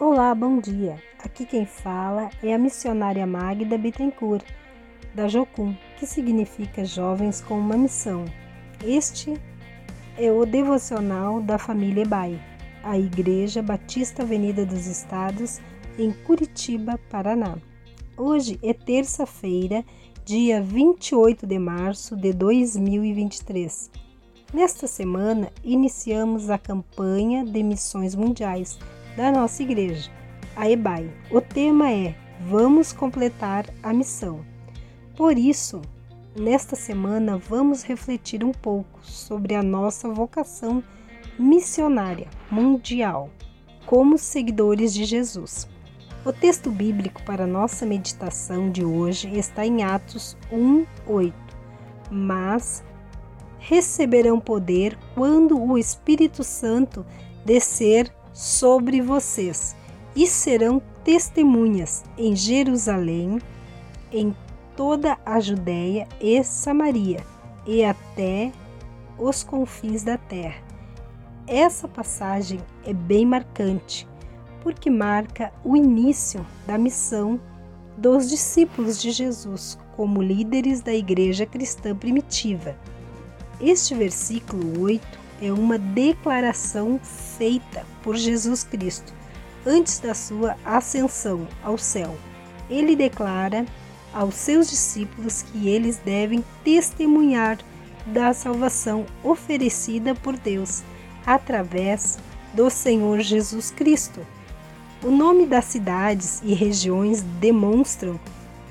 Olá, bom dia. Aqui quem fala é a missionária Magda Bittencourt, da Jocum, que significa Jovens com uma Missão. Este é o devocional da família Ebai, a Igreja Batista Avenida dos Estados, em Curitiba, Paraná. Hoje é terça-feira, dia 28 de março de 2023. Nesta semana, iniciamos a campanha de missões mundiais da nossa igreja, a EBAI. O tema é Vamos completar a missão. Por isso, nesta semana vamos refletir um pouco sobre a nossa vocação missionária mundial como seguidores de Jesus. O texto bíblico para nossa meditação de hoje está em Atos 1:8. Mas receberão poder quando o Espírito Santo descer sobre vocês e serão testemunhas em Jerusalém, em toda a Judéia e Samaria e até os confins da terra. Essa passagem é bem marcante, porque marca o início da missão dos discípulos de Jesus como líderes da igreja cristã primitiva. Este versículo 8 é uma declaração feita por Jesus Cristo antes da sua ascensão ao céu. Ele declara aos seus discípulos que eles devem testemunhar da salvação oferecida por Deus através do Senhor Jesus Cristo. O nome das cidades e regiões demonstram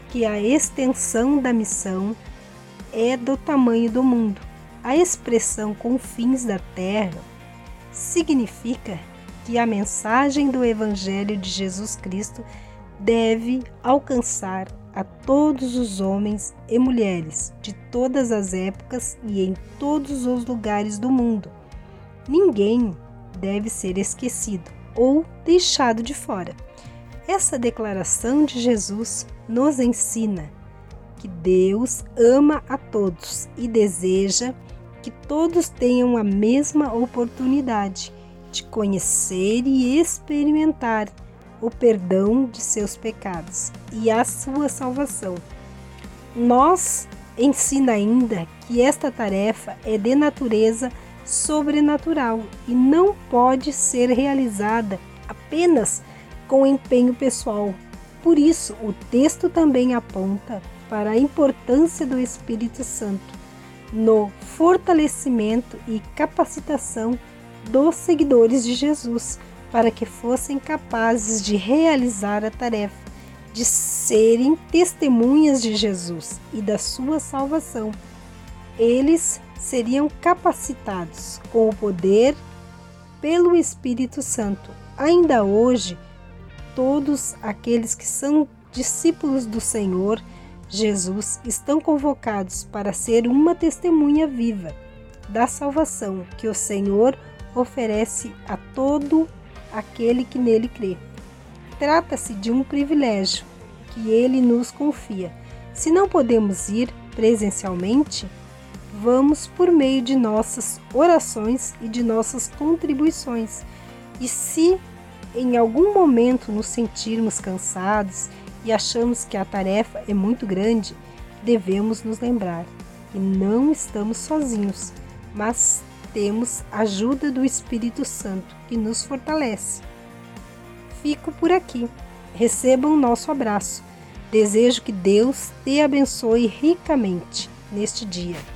que a extensão da missão é do tamanho do mundo a expressão confins da terra significa que a mensagem do Evangelho de Jesus Cristo deve alcançar a todos os homens e mulheres de todas as épocas e em todos os lugares do mundo. Ninguém deve ser esquecido ou deixado de fora. Essa declaração de Jesus nos ensina que Deus ama a todos e deseja que todos tenham a mesma oportunidade de conhecer e experimentar o perdão de seus pecados e a sua salvação. Nós ensina ainda que esta tarefa é de natureza sobrenatural e não pode ser realizada apenas com empenho pessoal. Por isso, o texto também aponta para a importância do Espírito Santo no fortalecimento e capacitação dos seguidores de Jesus para que fossem capazes de realizar a tarefa de serem testemunhas de Jesus e da sua salvação. Eles seriam capacitados com o poder pelo Espírito Santo. Ainda hoje, todos aqueles que são discípulos do Senhor Jesus estão convocados para ser uma testemunha viva da salvação que o Senhor oferece a todo aquele que nele crê. Trata-se de um privilégio que ele nos confia. Se não podemos ir presencialmente, vamos por meio de nossas orações e de nossas contribuições. E se em algum momento nos sentirmos cansados e achamos que a tarefa é muito grande, devemos nos lembrar que não estamos sozinhos, mas temos a ajuda do Espírito Santo que nos fortalece. Fico por aqui. Recebam nosso abraço. Desejo que Deus te abençoe ricamente neste dia.